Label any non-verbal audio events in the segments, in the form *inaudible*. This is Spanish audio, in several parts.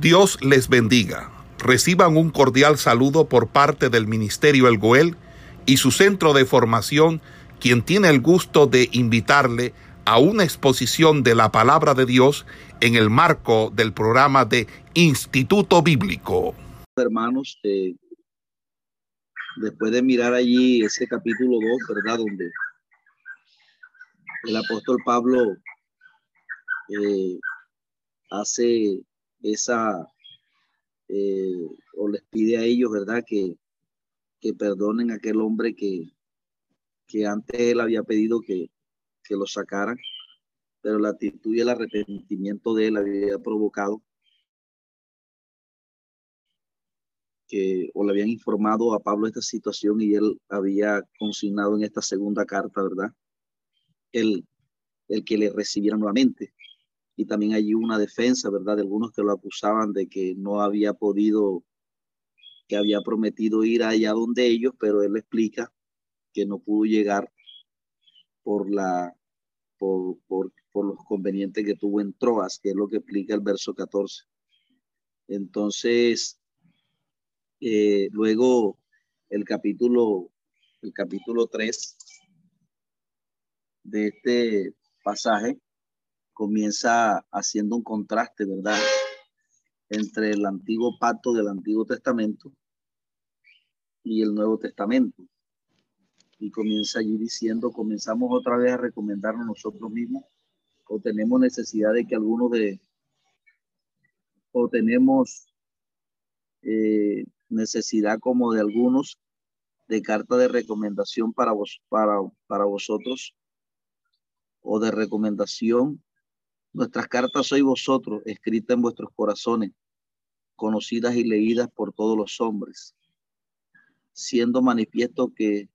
Dios les bendiga. Reciban un cordial saludo por parte del Ministerio El Goel y su centro de formación, quien tiene el gusto de invitarle a una exposición de la palabra de Dios en el marco del programa de Instituto Bíblico. Hermanos, eh, después de mirar allí ese capítulo 2, ¿verdad? Donde el apóstol Pablo eh, hace esa, eh, o les pide a ellos, ¿verdad? Que, que perdonen a aquel hombre que, que antes él había pedido que, que lo sacaran, pero la actitud y el arrepentimiento de él había provocado que o le habían informado a Pablo esta situación y él había consignado en esta segunda carta, ¿verdad? El, el que le recibiera nuevamente y también allí una defensa, ¿verdad? De algunos que lo acusaban de que no había podido, que había prometido ir allá donde ellos, pero él explica que no pudo llegar por la por, por, por los convenientes que tuvo en Troas, que es lo que explica el verso 14. Entonces, eh, luego el capítulo, el capítulo 3 de este pasaje comienza haciendo un contraste, ¿verdad? Entre el antiguo pacto del Antiguo Testamento y el Nuevo Testamento. Y comienza allí diciendo, comenzamos otra vez a recomendarnos nosotros mismos o tenemos necesidad de que algunos de, o tenemos eh, necesidad como de algunos de carta de recomendación para, vos, para, para vosotros o de recomendación Nuestras cartas sois vosotros, escritas en vuestros corazones, conocidas y leídas por todos los hombres, siendo manifiesto que,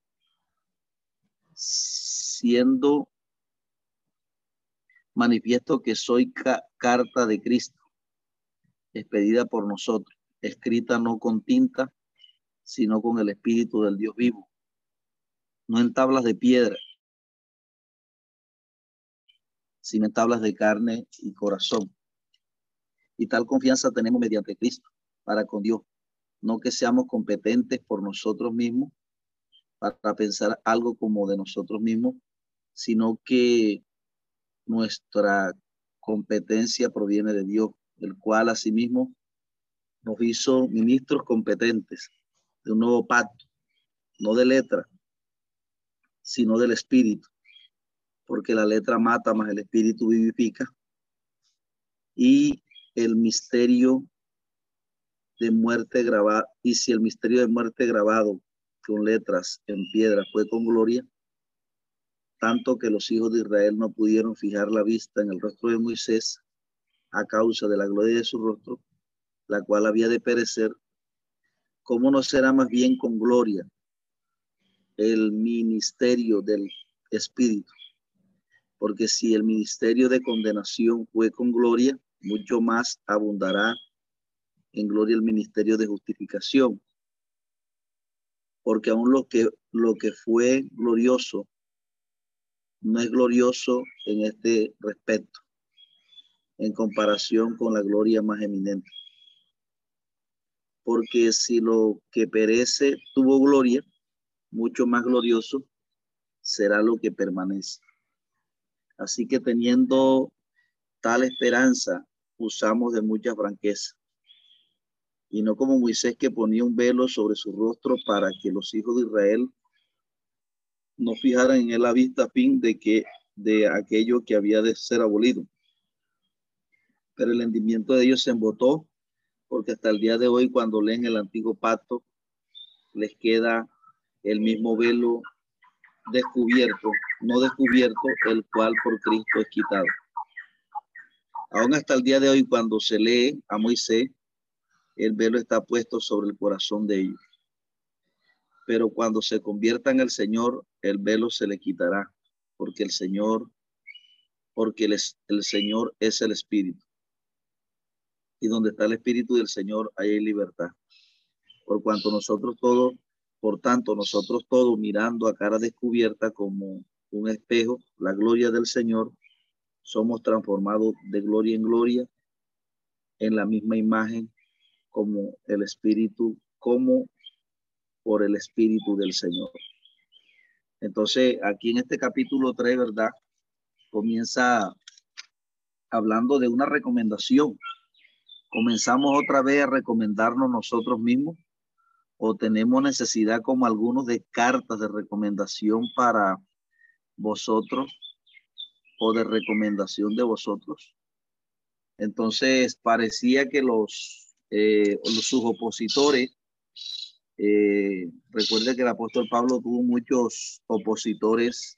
siendo manifiesto que soy carta de Cristo, expedida por nosotros, escrita no con tinta, sino con el Espíritu del Dios vivo, no en tablas de piedra, sino en tablas de carne y corazón. Y tal confianza tenemos mediante Cristo para con Dios. No que seamos competentes por nosotros mismos para pensar algo como de nosotros mismos, sino que nuestra competencia proviene de Dios, el cual asimismo nos hizo ministros competentes de un nuevo pacto, no de letra, sino del espíritu porque la letra mata más el espíritu vivifica. Y el misterio de muerte grabado, y si el misterio de muerte grabado con letras en piedra fue con gloria, tanto que los hijos de Israel no pudieron fijar la vista en el rostro de Moisés a causa de la gloria de su rostro, la cual había de perecer, ¿cómo no será más bien con gloria el ministerio del Espíritu? Porque si el ministerio de condenación fue con gloria, mucho más abundará en gloria el ministerio de justificación. Porque aún lo que, lo que fue glorioso no es glorioso en este respecto, en comparación con la gloria más eminente. Porque si lo que perece tuvo gloria, mucho más glorioso será lo que permanece. Así que teniendo tal esperanza, usamos de mucha franqueza. Y no como Moisés que ponía un velo sobre su rostro para que los hijos de Israel no fijaran en él la vista fin de que de aquello que había de ser abolido. Pero el entendimiento de ellos se embotó porque hasta el día de hoy cuando leen el antiguo pacto les queda el mismo velo descubierto, no descubierto, el cual por Cristo es quitado. Aún hasta el día de hoy, cuando se lee a Moisés, el velo está puesto sobre el corazón de ellos. Pero cuando se convierta en el Señor, el velo se le quitará, porque el Señor, porque el, el Señor es el Espíritu. Y donde está el Espíritu del Señor, hay libertad. Por cuanto nosotros todos por tanto, nosotros todos mirando a cara descubierta como un espejo, la gloria del Señor, somos transformados de gloria en gloria en la misma imagen como el Espíritu, como por el Espíritu del Señor. Entonces, aquí en este capítulo 3, ¿verdad? Comienza hablando de una recomendación. Comenzamos otra vez a recomendarnos nosotros mismos o tenemos necesidad como algunos de cartas de recomendación para vosotros o de recomendación de vosotros. Entonces parecía que los, eh, sus opositores, eh, recuerde que el apóstol Pablo tuvo muchos opositores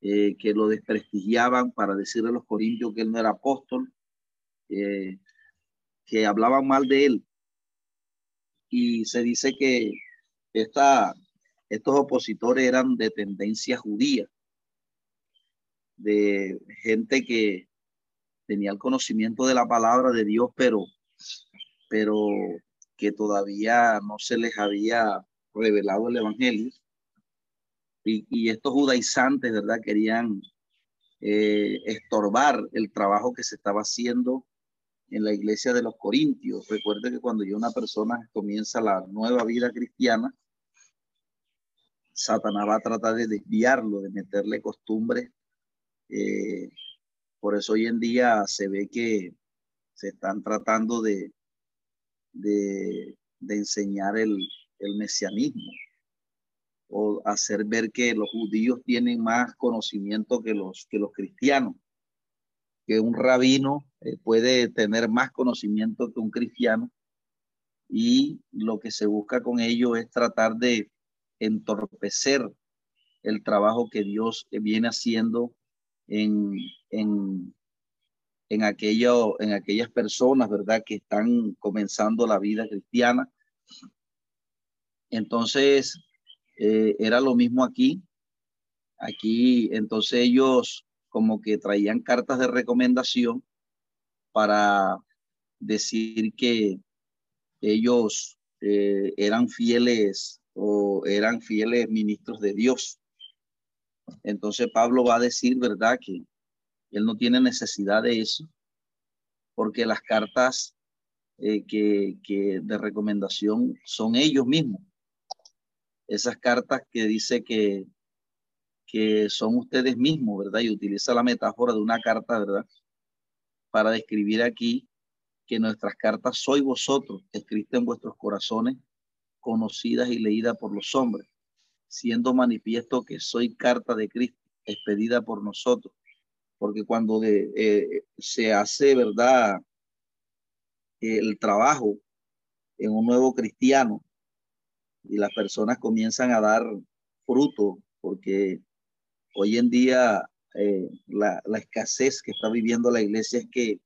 eh, que lo desprestigiaban para decirle a los corintios que él no era apóstol, que hablaban mal de él. Y se dice que esta, estos opositores eran de tendencia judía, de gente que tenía el conocimiento de la palabra de Dios, pero, pero que todavía no se les había revelado el Evangelio y, estos judaizantes, ¿verdad? Querían eh, estorbar el trabajo que se estaba haciendo en la iglesia de los Corintios. Recuerde que cuando ya una persona comienza la nueva vida cristiana, Satanás va a tratar de desviarlo, de meterle costumbres. Eh, por eso hoy en día se ve que se están tratando de, de, enseñar el, el mesianismo o hacer ver que los judíos tienen más conocimiento que los, que los cristianos, que un rabino eh, puede tener más conocimiento que un cristiano y lo que se busca con ello es tratar de entorpecer el trabajo que Dios viene haciendo en, en, en, aquello, en aquellas personas, ¿verdad?, que están comenzando la vida cristiana. Entonces, eh, era lo mismo aquí. Aquí, entonces ellos como que traían cartas de recomendación para decir que ellos eh, eran fieles o eran fieles ministros de Dios. Entonces Pablo va a decir, ¿verdad? Que él no tiene necesidad de eso, porque las cartas eh, que, que de recomendación son ellos mismos esas cartas que dice que, que son ustedes mismos, ¿verdad? Y utiliza la metáfora de una carta, ¿verdad? Para describir aquí que nuestras cartas soy vosotros, escritas en vuestros corazones, conocidas y leídas por los hombres, siendo manifiesto que soy carta de Cristo, expedida por nosotros. Porque cuando eh, se hace, ¿verdad? El trabajo en un nuevo cristiano, y las personas comienzan a dar fruto, porque hoy en día eh, la, escasez que está viviendo la iglesia es que,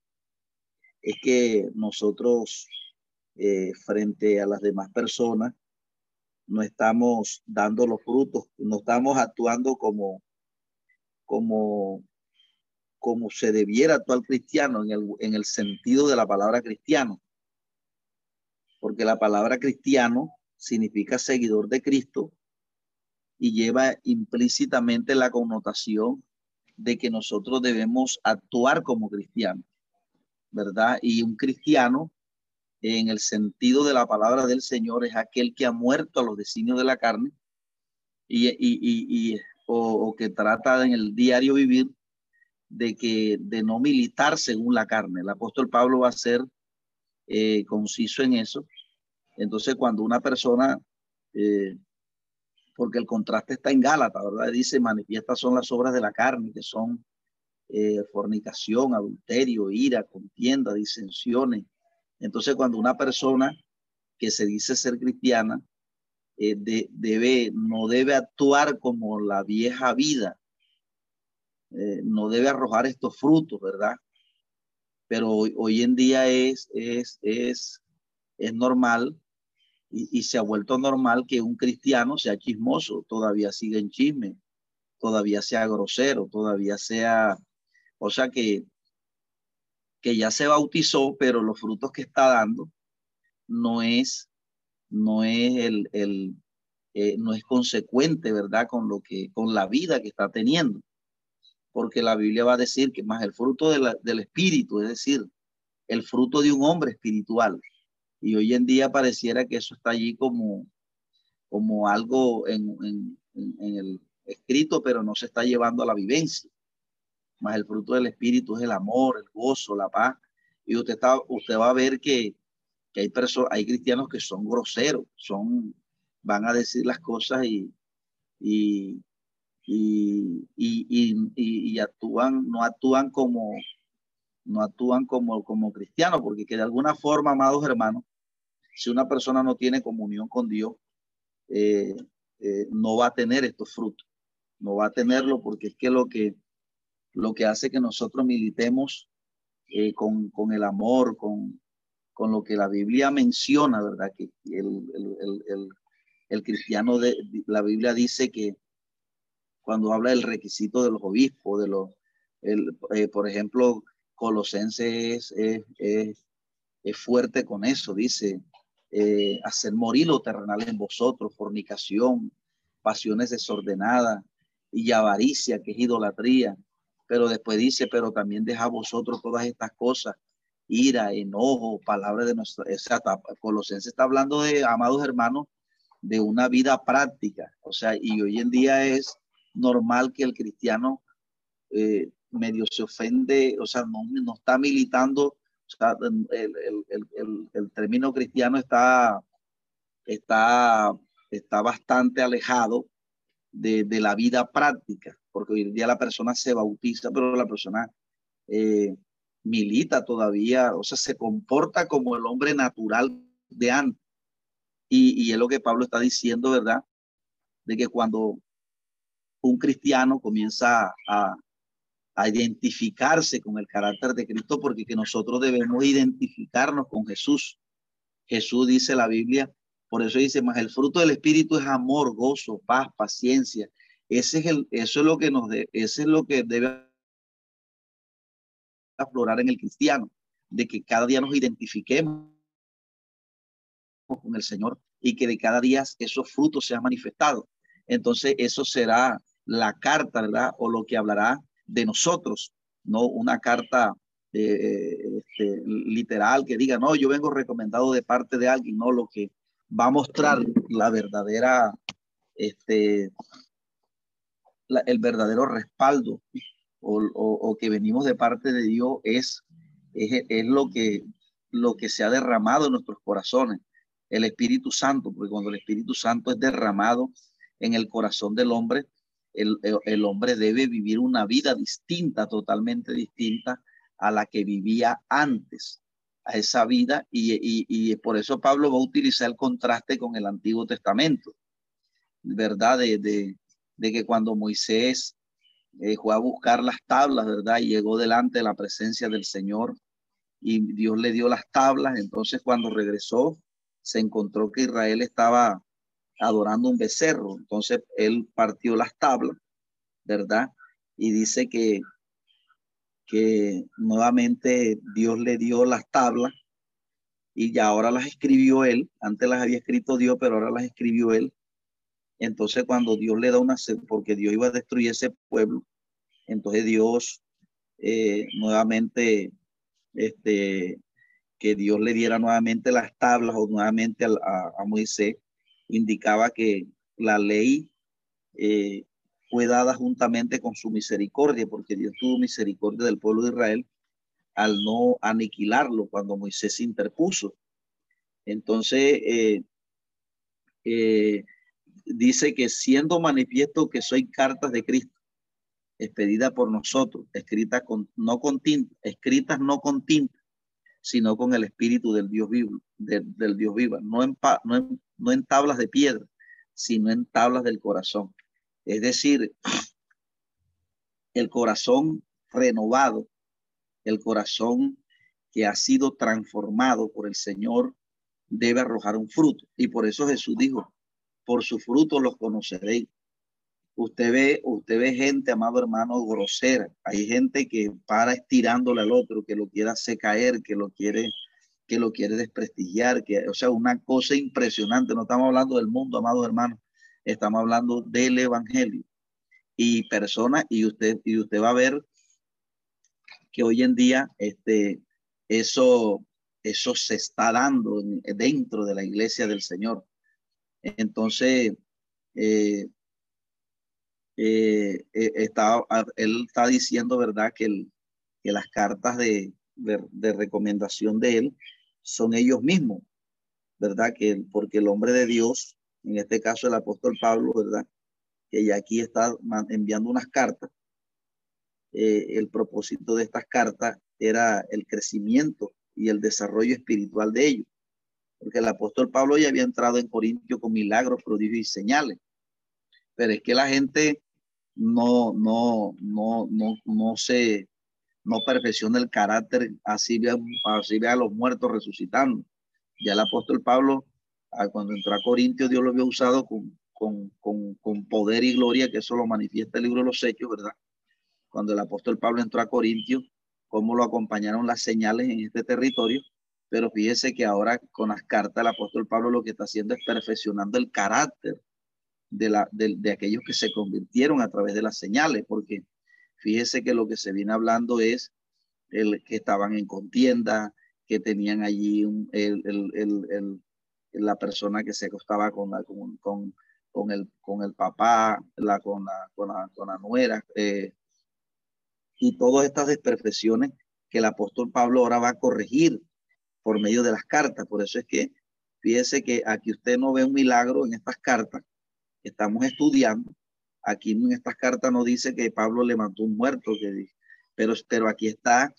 es que nosotros eh, frente a las demás personas no estamos dando los frutos, no estamos actuando como, como, como se debiera actuar cristiano en el, en el sentido de la palabra cristiano. Porque la palabra cristiano significa seguidor de Cristo y lleva implícitamente la connotación de que nosotros debemos actuar como cristianos, ¿verdad? Y un cristiano, en el sentido de la palabra del Señor, es aquel que ha muerto a los designios de la carne y, y, y, o, que trata en el diario vivir de que de no militar según la carne. El apóstol Pablo va a ser eh, conciso en eso entonces, cuando una persona, eh, porque el contraste está en Gálatas, ¿verdad? Dice, manifiestas son las obras de la carne, que son eh, fornicación, adulterio, ira, contienda, disensiones. Entonces, cuando una persona que se dice ser cristiana, eh, debe, no debe actuar como la vieja vida, no debe arrojar estos frutos, ¿verdad? Pero hoy, en día es, es, es, es normal y, se ha vuelto normal que un cristiano sea chismoso, todavía siga en chisme, todavía sea grosero, todavía sea, o sea que, que ya se bautizó, pero los frutos que está dando no es, no es el, eh, no es consecuente, ¿verdad? Con lo que, con la vida que está teniendo. Porque la Biblia va a decir que más el fruto del Espíritu, es decir, el fruto de un hombre espiritual. Y hoy en día pareciera que eso está allí como, como algo en, el escrito, pero no se está llevando a la vivencia. Más el fruto del espíritu es el amor, el gozo, la paz. Y usted, está, usted va a ver que, hay, personas, hay cristianos que son groseros, son, van a decir las cosas y, y, y, y, actúan, no actúan como, no actúan como, como cristianos, porque que de alguna forma, amados hermanos, si una persona no tiene comunión con Dios, eh, eh, no va a tener estos frutos, no va a tenerlo porque es que lo que, lo que hace que nosotros militemos eh, con, con, el amor, con, con lo que la Biblia menciona, ¿verdad? Que el, el, el, el cristiano de la Biblia dice que cuando habla del requisito de los obispos, de los, eh, por ejemplo, Colosenses es, es, es, fuerte con eso, dice, eh, hacer morir lo terrenal en vosotros, fornicación, pasiones desordenadas y avaricia, que es idolatría. Pero después dice, pero también deja a vosotros todas estas cosas, ira, enojo, palabras de nuestra, Colosenses está hablando de, amados hermanos, de una vida práctica. O sea, y hoy en día es normal que el cristiano eh, medio se ofende, o sea, no, no está militando, o sea, el, el, el, el, término cristiano está, está, está bastante alejado de, de, la vida práctica, porque hoy en día la persona se bautiza, pero la persona eh, milita todavía, o sea, se comporta como el hombre natural de antes. Y, es lo que Pablo está diciendo, ¿verdad? De que cuando un cristiano comienza a, identificarse con el carácter de Cristo, porque que nosotros debemos identificarnos con Jesús. Jesús dice la Biblia, por eso dice, más el fruto del Espíritu es amor, gozo, paz, paciencia. Ese es el, eso es lo que nos de, ese es lo que debe aflorar en el cristiano, de que cada día nos identifiquemos con el Señor y que de cada día esos frutos sean manifestados. Entonces, eso será la carta, ¿verdad? O lo que hablará de nosotros, no una carta eh, este, literal que diga, no, yo vengo recomendado de parte de alguien, no, lo que va a mostrar la verdadera, este, el verdadero respaldo o, que venimos de parte de Dios es, es, es lo, que, lo que se ha derramado en nuestros corazones el Espíritu Santo, porque cuando el Espíritu Santo es derramado en el corazón del hombre, el, el, hombre debe vivir una vida distinta, totalmente distinta a la que vivía antes, a esa vida, y, y, y por eso Pablo va a utilizar el contraste con el Antiguo Testamento, ¿verdad? De, de que cuando Moisés eh, fue a buscar las tablas, ¿verdad? Y llegó delante de la presencia del Señor y Dios le dio las tablas, entonces cuando regresó, se encontró que Israel estaba adorando un becerro. Entonces él partió las tablas, ¿verdad? Y dice que, que nuevamente Dios le dio las tablas y ya ahora las escribió él. Antes las había escrito Dios, pero ahora las escribió él. Entonces cuando Dios le da una, porque Dios iba a destruir ese pueblo, entonces Dios eh, nuevamente este, que Dios le diera nuevamente las tablas o nuevamente a, Moisés, indicaba que la ley eh, fue dada juntamente con su misericordia, porque Dios tuvo misericordia del pueblo de Israel al no aniquilarlo cuando Moisés se interpuso. Entonces, eh, dice que siendo manifiesto que soy cartas de Cristo, expedida por nosotros, escritas con, no con tinta, escritas no con tinta, sino con el espíritu del Dios vivo, del Dios viva, no en, no, en, no en tablas de piedra, sino en tablas del corazón. Es decir, el corazón renovado, el corazón que ha sido transformado por el Señor, debe arrojar un fruto. Y por eso Jesús dijo, por su fruto los conoceréis. Usted ve, usted ve gente, amado hermano, grosera. Hay gente que para estirándole al otro, que lo quiere hacer caer, que lo quiere, que lo quiere desprestigiar, que, o sea, una cosa impresionante. No estamos hablando del mundo, amados hermanos. Estamos hablando del evangelio. Y personas, y usted, y usted va a ver que hoy en día, este, eso, eso se está dando dentro de la iglesia del Señor. Entonces, eh, eh, eh, está, él está diciendo, ¿verdad?, que, las cartas de, recomendación de él son ellos mismos, ¿verdad? Que porque el hombre de Dios, en este caso el apóstol Pablo, ¿verdad? Que ya aquí está enviando unas cartas. El propósito de estas cartas era el crecimiento y el desarrollo espiritual de ellos. Porque el apóstol Pablo ya había entrado en Corintio con milagros, prodigios y señales. Pero es que la gente no, no, no, no, no se, no perfecciona el carácter, así ve, así ve a los muertos resucitando. Ya el apóstol Pablo, ah, cuando entró a Corintio, Dios lo había usado con, con, con, con, poder y gloria, que eso lo manifiesta el libro de los Hechos, ¿verdad? Cuando el apóstol Pablo entró a Corintio, cómo lo acompañaron las señales en este territorio, pero fíjese que ahora con las cartas el apóstol Pablo lo que está haciendo es perfeccionando el carácter de, la, de, de aquellos que se convirtieron a través de las señales, porque Fíjese que lo que se viene hablando es el, que estaban en contienda, que tenían allí la persona que se acostaba con, la, con, con, el, con el papá, la, con, la, con, la, nuera, eh, y todas estas desperfecciones que el apóstol Pablo ahora va a corregir por medio de las cartas. Por eso es que fíjese que aquí usted no ve un milagro en estas cartas estamos estudiando, Aquí en estas cartas no dice que Pablo levantó un muerto, que, pero, pero aquí está,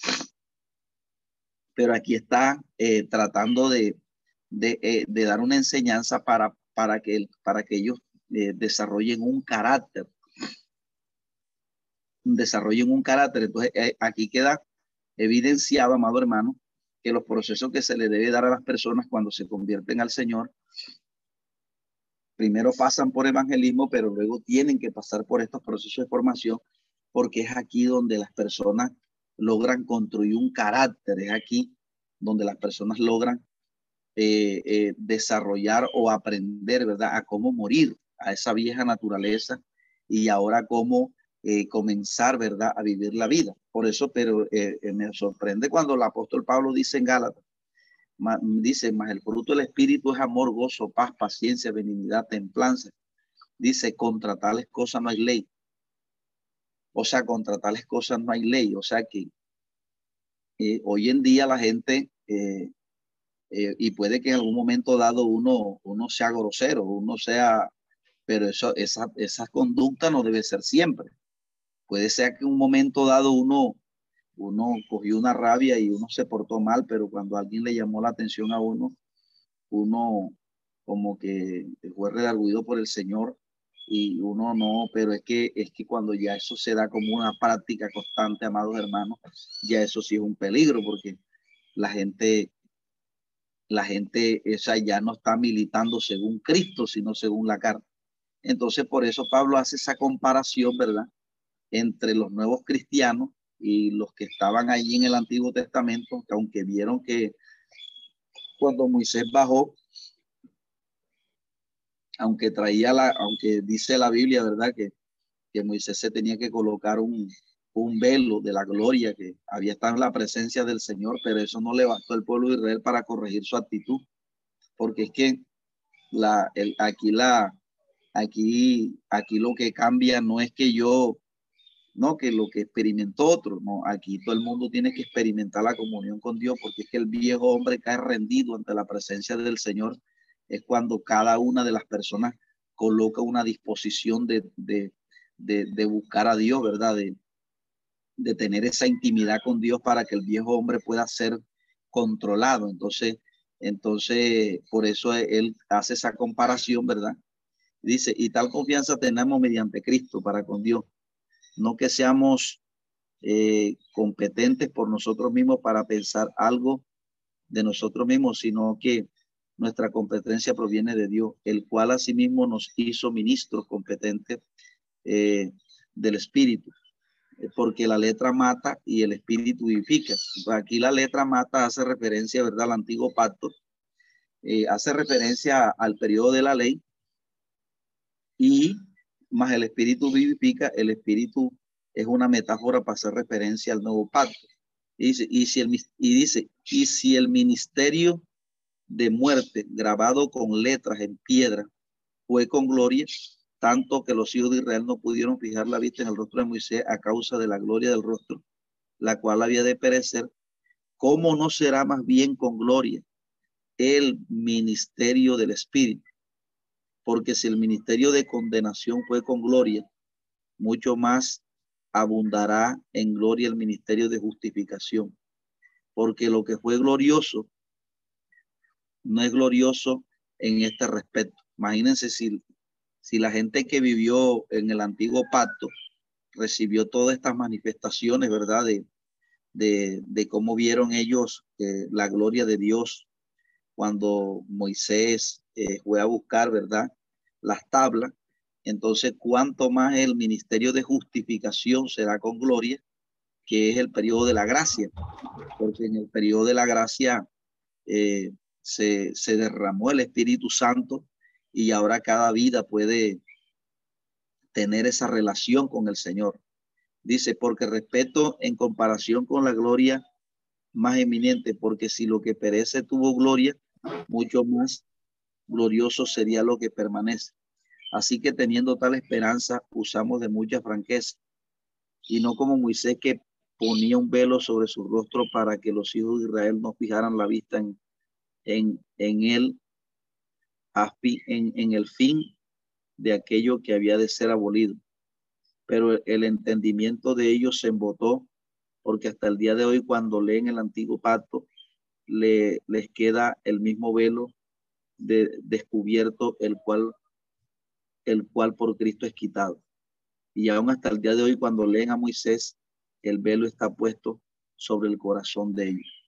pero aquí está eh, tratando de, eh, de, dar una enseñanza para, para, que, para que ellos eh, desarrollen un carácter. Desarrollen un carácter. Entonces, aquí queda evidenciado, amado hermano, que los procesos que se le debe dar a las personas cuando se convierten al Señor primero pasan por evangelismo, pero luego tienen que pasar por estos procesos de formación, porque es aquí donde las personas logran construir un carácter, es aquí donde las personas logran eh, eh, desarrollar o aprender, ¿verdad?, a cómo morir a esa vieja naturaleza y ahora cómo eh, comenzar, ¿verdad?, a vivir la vida. Por eso, pero me sorprende cuando el apóstol Pablo dice en Gálatas, dice, más el fruto del Espíritu es amor, gozo, paz, paciencia, benignidad, templanza. Dice, contra tales cosas no hay ley. O sea, contra tales cosas no hay ley. O sea que eh, hoy en día la gente, eh, eh, y puede que en algún momento dado uno, uno sea grosero, uno sea, pero eso, esa, esa conducta no debe ser siempre. Puede ser que en un momento dado uno uno cogió una rabia y uno se portó mal, pero cuando alguien le llamó la atención a uno, uno como que fue redarguido por el Señor y uno no, pero es que es que cuando ya eso se da como una práctica constante, amados hermanos, ya eso sí es un peligro porque la gente la gente esa ya no está militando según Cristo, sino según la carta. Entonces, por eso Pablo hace esa comparación, ¿verdad? Entre los nuevos cristianos y los que estaban allí en el Antiguo Testamento, que aunque vieron que cuando Moisés bajó, aunque traía la, aunque dice la Biblia, ¿verdad? Que, que Moisés se tenía que colocar un, un velo de la gloria que había estado en la presencia del Señor, pero eso no le bastó al pueblo de Israel para corregir su actitud, porque es que la, el, aquí la, aquí, aquí lo que cambia no es que yo no que lo que experimentó otro, no, aquí todo el mundo tiene que experimentar la comunión con Dios, porque es que el viejo hombre cae rendido ante la presencia del Señor, es cuando cada una de las personas coloca una disposición de, de, de, buscar a Dios, ¿verdad? De, de tener esa intimidad con Dios para que el viejo hombre pueda ser controlado. Entonces, entonces, por eso él hace esa comparación, ¿verdad? Dice, y tal confianza tenemos mediante Cristo para con Dios no que seamos eh, competentes por nosotros mismos para pensar algo de nosotros mismos, sino que nuestra competencia proviene de Dios, el cual asimismo nos hizo ministros competentes eh, del Espíritu, eh, porque la letra mata y el Espíritu vivifica. Aquí la letra mata hace referencia, ¿verdad?, al antiguo pacto, hace referencia al periodo de la ley y más el espíritu vivifica, el espíritu es una metáfora para hacer referencia al nuevo pacto. Y dice, y si el, y dice, y si el ministerio de muerte grabado con letras en piedra fue con gloria, tanto que los hijos de Israel no pudieron fijar la vista en el rostro de Moisés a causa de la gloria del rostro, la cual había de perecer, ¿cómo no será más bien con gloria el ministerio del Espíritu? Porque si el ministerio de condenación fue con gloria, mucho más abundará en gloria el ministerio de justificación. Porque lo que fue glorioso no es glorioso en este respecto. Imagínense si, si la gente que vivió en el antiguo pacto recibió todas estas manifestaciones, ¿verdad? De, de, cómo vieron ellos eh, la gloria de Dios cuando Moisés eh, fue a buscar, ¿verdad? Las tablas. Entonces, ¿cuánto más el ministerio de justificación será con gloria, que es el periodo de la gracia? Porque en el periodo de la gracia eh, se, se derramó el Espíritu Santo y ahora cada vida puede tener esa relación con el Señor. Dice, porque respeto en comparación con la gloria más eminente, porque si lo que perece tuvo gloria, mucho más glorioso sería lo que permanece. Así que teniendo tal esperanza, usamos de mucha franqueza, y no como Moisés que ponía un velo sobre su rostro para que los hijos de Israel no fijaran la vista en, en, en él en, en el fin de aquello que había de ser abolido. Pero el entendimiento de ellos se embotó porque hasta el día de hoy cuando leen el antiguo pacto le, les queda el mismo velo de, descubierto el cual el cual por Cristo es quitado. Y aún hasta el día de hoy cuando leen a Moisés el velo está puesto sobre el corazón de ellos.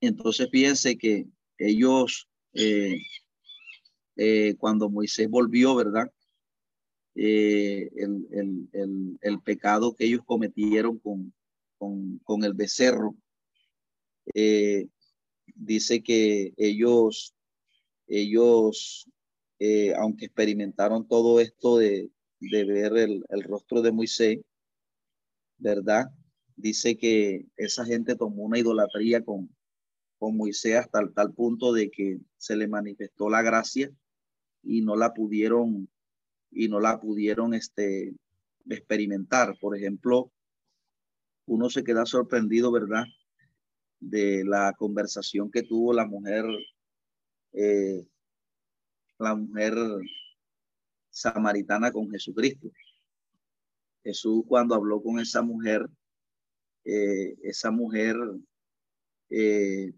Entonces fíjense que ellos, eh, eh, cuando Moisés volvió, ¿verdad? Eh, el, pecado que ellos cometieron con, con, el becerro, dice que ellos, ellos aunque experimentaron todo esto de, de ver el, el rostro de Moisés, ¿verdad? Dice que esa gente tomó una idolatría con, con Moisés hasta el tal punto de que se le manifestó la gracia y no la pudieron y no la pudieron este, experimentar. Por ejemplo, uno se queda sorprendido, ¿verdad? De la conversación que tuvo la mujer, eh, la mujer samaritana con Jesucristo. Jesús cuando habló con esa mujer, eh, esa mujer eh,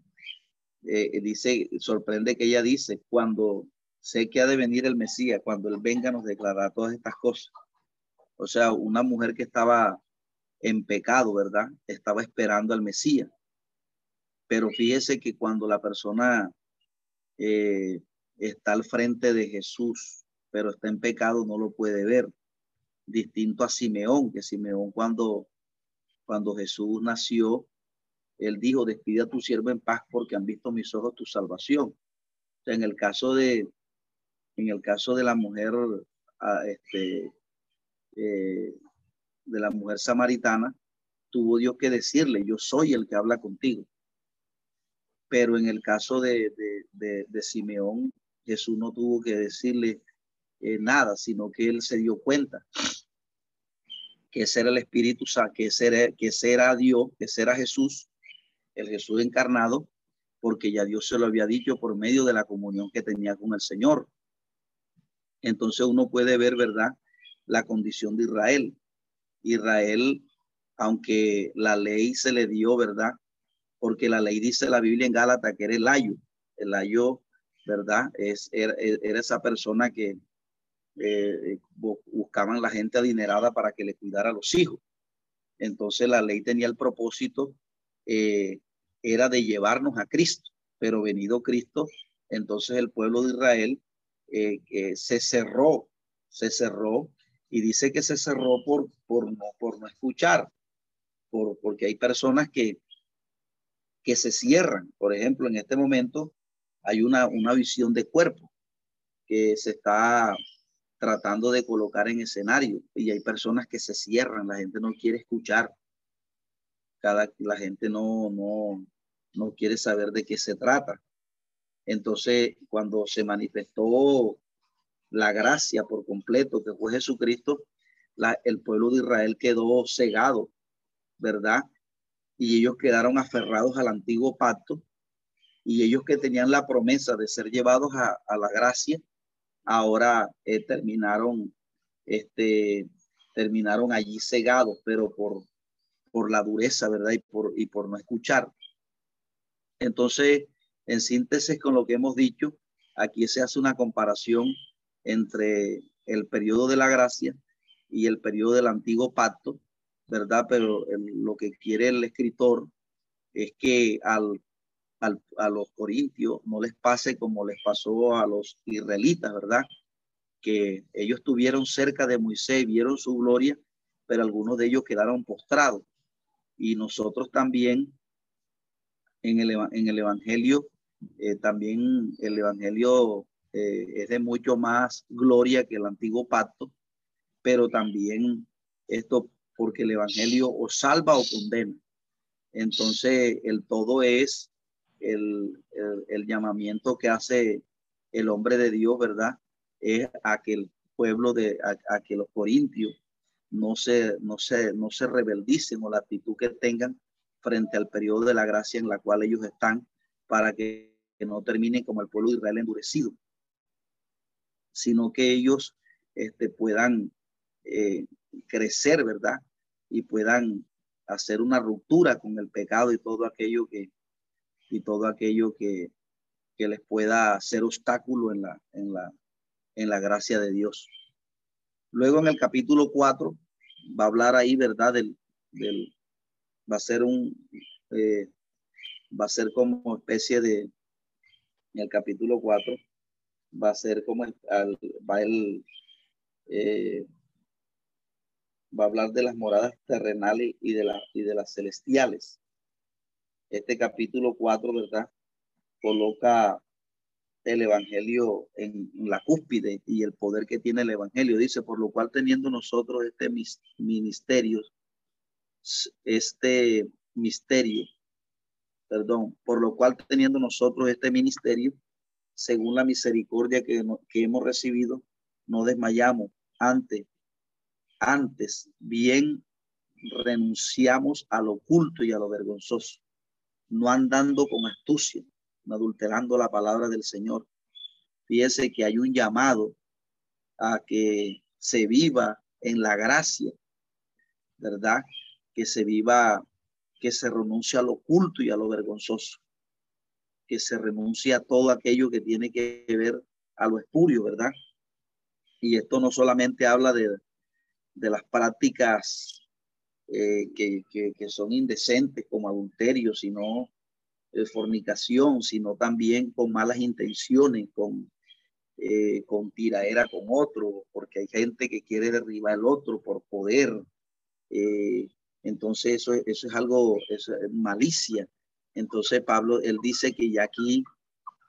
dice, sorprende que ella dice, cuando sé que ha de venir el Mesías, cuando Él venga nos declarará todas estas cosas. O sea, una mujer que estaba en pecado, ¿verdad? Estaba esperando al Mesías. Pero fíjese que cuando la persona eh, está al frente de Jesús, pero está en pecado, no lo puede ver. Distinto a Simeón, que Simeón cuando, cuando Jesús nació, él dijo, despide a tu siervo en paz porque han visto mis ojos tu salvación. en el caso de, en el caso de la mujer, ah, este, eh, de la mujer samaritana, tuvo Dios que decirle, yo soy el que habla contigo. Pero en el caso de, de, Simeón, Jesús no tuvo que decirle eh, nada, sino que él se dio cuenta que ese era el Espíritu, que ese que ese era Dios, que ese era Jesús, el Jesús encarnado, porque ya Dios se lo había dicho por medio de la comunión que tenía con el Señor. Entonces uno puede ver, ¿verdad? La condición de Israel. Israel, aunque la ley se le dio, ¿verdad? Porque la ley dice la Biblia en Gálatas que era el ayo. El ayo, ¿verdad? Es, era, esa persona que eh, buscaban la gente adinerada para que le cuidara a los hijos. Entonces la ley tenía el propósito eh, era de llevarnos a Cristo, pero venido Cristo, entonces el pueblo de Israel eh, se cerró, se cerró y dice que se cerró por, por, no, por no escuchar, por, porque hay personas que, que se cierran. Por ejemplo, en este momento hay una, una visión de cuerpo que se está tratando de colocar en escenario y hay personas que se cierran, la gente no quiere escuchar cada, la gente no, no, no quiere saber de qué se trata. Entonces, cuando se manifestó la gracia por completo que fue Jesucristo, el pueblo de Israel quedó cegado, ¿verdad? Y ellos quedaron aferrados al antiguo pacto y ellos que tenían la promesa de ser llevados a, la gracia, ahora eh, terminaron, este, terminaron allí cegados, pero por, por la dureza, ¿verdad? Y por, y por no escuchar. Entonces, en síntesis con lo que hemos dicho, aquí se hace una comparación entre el periodo de la gracia y el periodo del antiguo pacto, ¿verdad? Pero lo que quiere el escritor es que al, a los corintios no les pase como les pasó a los israelitas, ¿verdad? Que ellos estuvieron cerca de Moisés, vieron su gloria, pero algunos de ellos quedaron postrados. Y nosotros también en el, en el Evangelio, eh, también el Evangelio eh, es de mucho más gloria que el antiguo pacto, pero también esto porque el Evangelio o salva o condena. Entonces, el todo es el, el, llamamiento que hace el hombre de Dios, ¿verdad? Es a que el pueblo de, a, que los corintios no se, no se, no se rebeldicen o la actitud que tengan frente al periodo de la gracia en la cual ellos están para que, no terminen como el pueblo de Israel endurecido, sino que ellos este, puedan eh, crecer, ¿verdad? Y puedan hacer una ruptura con el pecado y todo aquello que, y todo aquello que, que les pueda ser obstáculo en la, en, la, en la gracia de Dios. Luego en el capítulo 4 va a hablar ahí, ¿verdad? Del, del va a ser un, eh, va a ser como especie de, en el capítulo 4, va a ser como, va el, eh, va a hablar de las moradas terrenales y de, la, y de las celestiales. Este capítulo 4, ¿verdad? Coloca el Evangelio en, la cúspide y el poder que tiene el Evangelio. Dice, por lo cual teniendo nosotros este ministerio, este misterio, perdón, por lo cual teniendo nosotros este ministerio, según la misericordia que, que hemos recibido, no desmayamos antes, antes bien renunciamos al oculto y a lo vergonzoso no andando con astucia, no adulterando la palabra del Señor. Fíjese que hay un llamado a que se viva en la gracia, ¿verdad? Que se viva, que se renuncie a lo oculto y a lo vergonzoso, que se renuncie a todo aquello que tiene que ver a lo espurio, ¿verdad? Y esto no solamente habla de, de las prácticas eh, que, que, son indecentes como adulterio, sino eh, fornicación, sino también con malas intenciones, con, eh, con tiraera con otro, porque hay gente que quiere derribar al otro por poder. entonces eso, eso es algo, es malicia. Entonces Pablo, él dice que ya aquí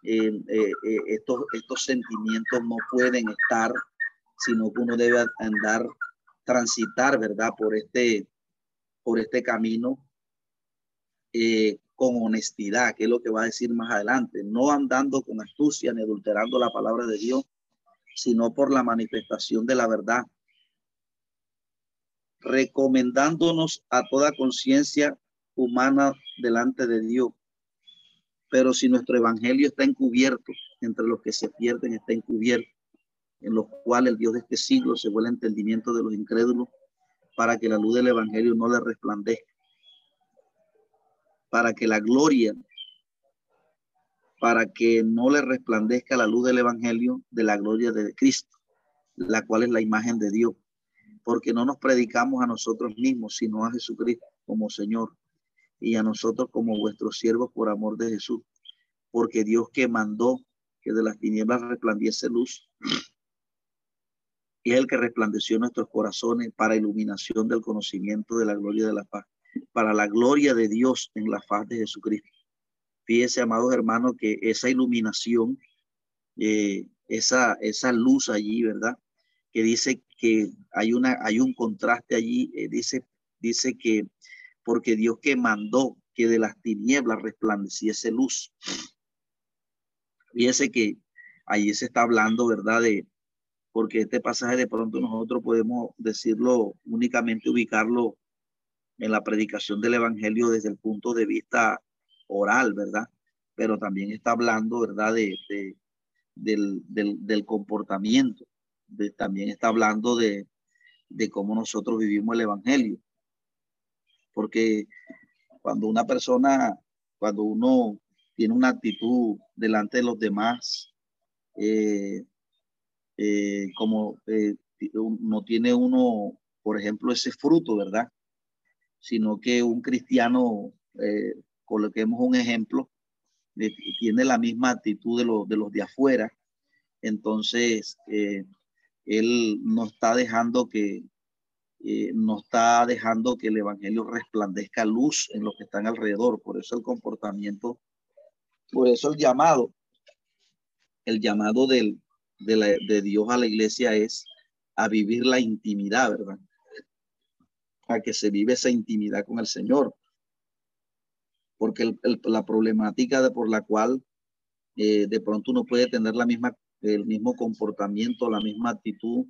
estos, estos sentimientos no pueden estar, sino que uno debe andar, transitar, ¿verdad? Por este, por este camino eh, con honestidad, que es lo que va a decir más adelante, no andando con astucia ni adulterando la palabra de Dios, sino por la manifestación de la verdad, recomendándonos a toda conciencia humana delante de Dios. Pero si nuestro evangelio está encubierto, entre los que se pierden está encubierto, en los cuales el Dios de este siglo se vuelve entendimiento de los incrédulos para que la luz del Evangelio no le resplandezca, para que la gloria, para que no le resplandezca la luz del Evangelio de la gloria de Cristo, la cual es la imagen de Dios, porque no nos predicamos a nosotros mismos, sino a Jesucristo como Señor y a nosotros como vuestros siervos por amor de Jesús, porque Dios que mandó que de las tinieblas resplandiese luz, y es el que resplandeció nuestros corazones para iluminación del conocimiento de la gloria de la paz, para la gloria de Dios en la faz de Jesucristo. Fíjese, amados hermanos, que esa iluminación, eh, esa, esa luz allí, ¿verdad? Que dice que hay, una, hay un contraste allí, eh, dice, dice que porque Dios que mandó que de las tinieblas resplandeciese luz. Fíjese que ahí se está hablando, ¿verdad? De, porque este pasaje de pronto nosotros podemos decirlo únicamente, ubicarlo en la predicación del Evangelio desde el punto de vista oral, ¿verdad? Pero también está hablando, ¿verdad? De, del, del, comportamiento, también está hablando de, de cómo nosotros vivimos el Evangelio. Porque cuando una persona, cuando uno tiene una actitud delante de los demás, eh, eh, como eh, no tiene uno, por ejemplo, ese fruto, ¿verdad? Sino que un cristiano, coloquemos un ejemplo, tiene la misma actitud de, de los de afuera, entonces él no está dejando que, eh, no está dejando que el Evangelio resplandezca luz en los que están alrededor. Por eso el comportamiento, por eso el llamado, el llamado del, de, de Dios a la iglesia es a vivir la intimidad, ¿verdad? A que se vive esa intimidad con el Señor. Porque la problemática de, por la cual eh, de pronto uno puede tener la misma, el mismo comportamiento, la misma actitud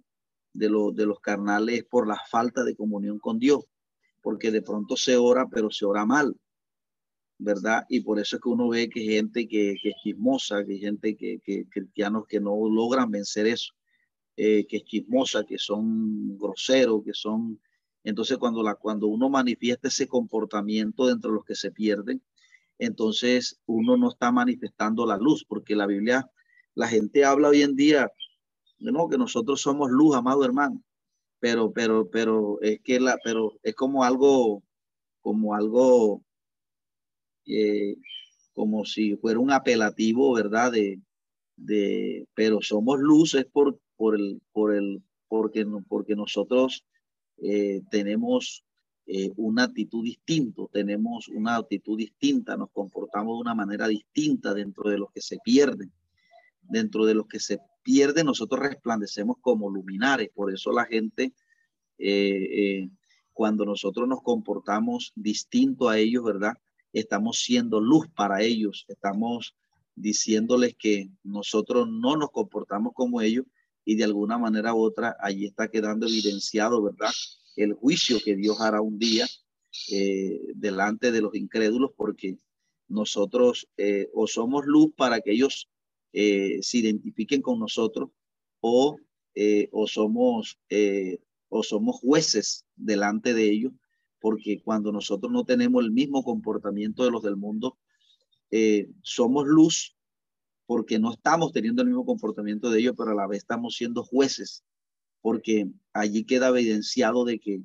de, de los carnales por la falta de comunión con Dios, porque de pronto se ora, pero se ora mal, ¿verdad? Y por eso es que uno ve que gente que, que es chismosa, que gente que, que, cristianos que no logran vencer eso, eh, que es chismosa, que son groseros, que son... Entonces cuando, la, cuando uno manifiesta ese comportamiento de los que se pierden, entonces uno no está manifestando la luz, porque la Biblia, la gente habla hoy en día, no, que nosotros somos luz, amado hermano, pero, pero, pero es que la, pero es como algo, como algo, eh, como si fuera un apelativo, ¿verdad? De, de, pero somos luces por, por el, por el, porque, porque nosotros eh, tenemos eh, una actitud distinta, tenemos una actitud distinta, nos comportamos de una manera distinta dentro de los que se pierden, dentro de los que se pierde, nosotros resplandecemos como luminares. Por eso la gente, cuando nosotros nos comportamos distinto a ellos, ¿verdad? Estamos siendo luz para ellos, estamos diciéndoles que nosotros no nos comportamos como ellos y de alguna manera u otra allí está quedando evidenciado, ¿verdad? El juicio que Dios hará un día eh, delante de los incrédulos porque nosotros o somos luz para que ellos eh, se identifiquen con nosotros o, eh, o, somos, eh, o somos jueces delante de ellos, porque cuando nosotros no tenemos el mismo comportamiento de los del mundo, somos luz porque no estamos teniendo el mismo comportamiento de ellos, pero a la vez estamos siendo jueces, porque allí queda evidenciado de que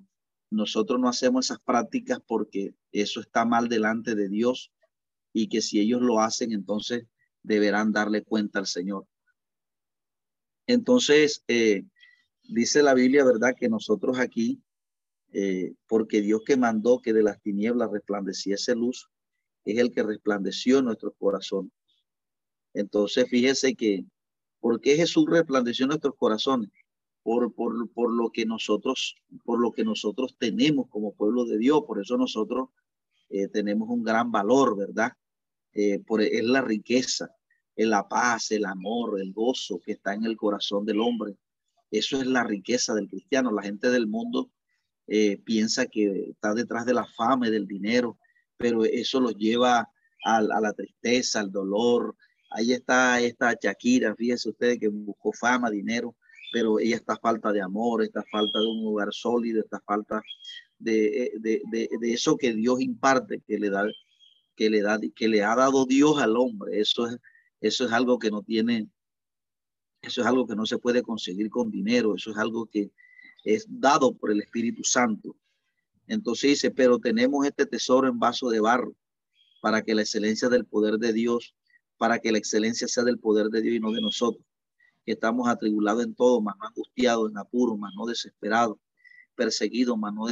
nosotros no hacemos esas prácticas porque eso está mal delante de Dios y que si ellos lo hacen, entonces deberán darle cuenta al Señor. Entonces, eh, dice la Biblia, ¿verdad? Que nosotros aquí, eh, porque Dios que mandó que de las tinieblas resplandeciese luz, es el que resplandeció en nuestro corazón. Entonces, fíjese que, ¿por qué Jesús resplandeció en nuestros corazones? Por, por, por, lo que nosotros, por lo que nosotros tenemos como pueblo de Dios. Por eso nosotros eh, tenemos un gran valor, ¿verdad? Eh, por, es la riqueza, es la paz, el amor, el gozo que está en el corazón del hombre. Eso es la riqueza del cristiano. La gente del mundo eh, piensa que está detrás de la fama y del dinero, pero eso los lleva a, la tristeza, al dolor. Ahí está esta Shakira, fíjese ustedes que buscó fama, dinero, pero ella está falta de amor, está falta de un lugar sólido, está falta de, de, eso que Dios imparte, que le da que le, da, que le ha dado Dios al hombre. Eso es, eso es algo que no tiene, eso es algo que no se puede conseguir con dinero, eso es algo que es dado por el Espíritu Santo. Entonces dice, pero tenemos este tesoro en vaso de barro para que la excelencia del poder de Dios, para que la excelencia sea del poder de Dios y no de nosotros, que estamos atribulados en todo, más no angustiados, en apuro, más no desesperados, perseguidos, más no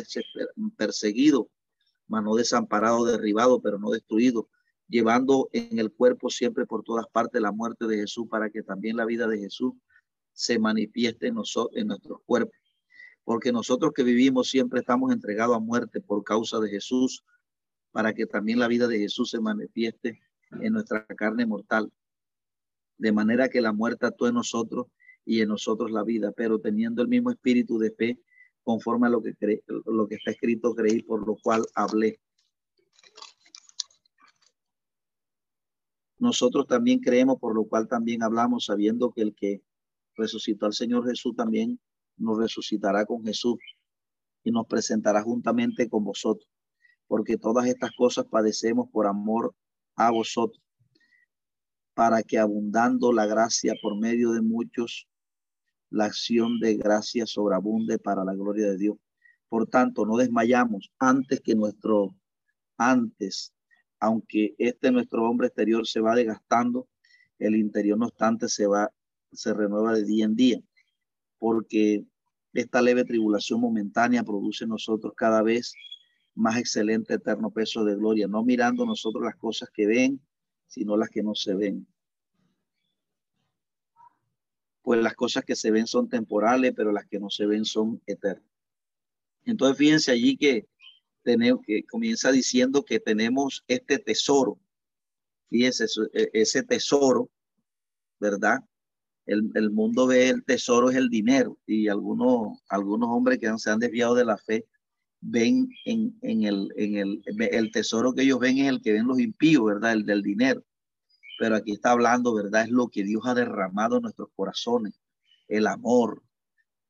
perseguidos, mas no desamparado, derribado, pero no destruido, llevando en el cuerpo siempre por todas partes la muerte de Jesús para que también la vida de Jesús se manifieste en, nosotros, en nuestros cuerpos. Porque nosotros que vivimos siempre estamos entregados a muerte por causa de Jesús, para que también la vida de Jesús se manifieste en nuestra carne mortal, de manera que la muerte actúe en nosotros y en nosotros la vida, pero teniendo el mismo espíritu de fe, conforme a lo que, está escrito, creí, por lo cual hablé. Nosotros también creemos, por lo cual también hablamos, sabiendo que el que resucitó al Señor Jesús también nos resucitará con Jesús y nos presentará juntamente con vosotros, porque todas estas cosas padecemos por amor a vosotros, para que abundando la gracia por medio de muchos, la acción de gracia sobreabunde para la gloria de Dios. Por tanto, no desmayamos antes que nuestro, antes, aunque este nuestro hombre exterior se va desgastando, el interior no obstante se va, se renueva de día en día, porque esta leve tribulación momentánea produce en nosotros cada vez más excelente eterno peso de gloria, no mirando nosotros las cosas que ven, sino las que no se ven. Pues las cosas que se ven son temporales, pero las que no se ven son eternas. Entonces fíjense allí que tenemos que comienza diciendo que tenemos este tesoro. Fíjense e, ese tesoro, ¿verdad? El, mundo ve el tesoro es el dinero y algunos, algunos hombres que se han desviado de la fe ven en, el, en el, el tesoro que ellos ven es el que ven los impíos, ¿verdad? El del dinero. Pero aquí está hablando, ¿verdad? Es lo que Dios ha derramado en nuestros corazones. El amor,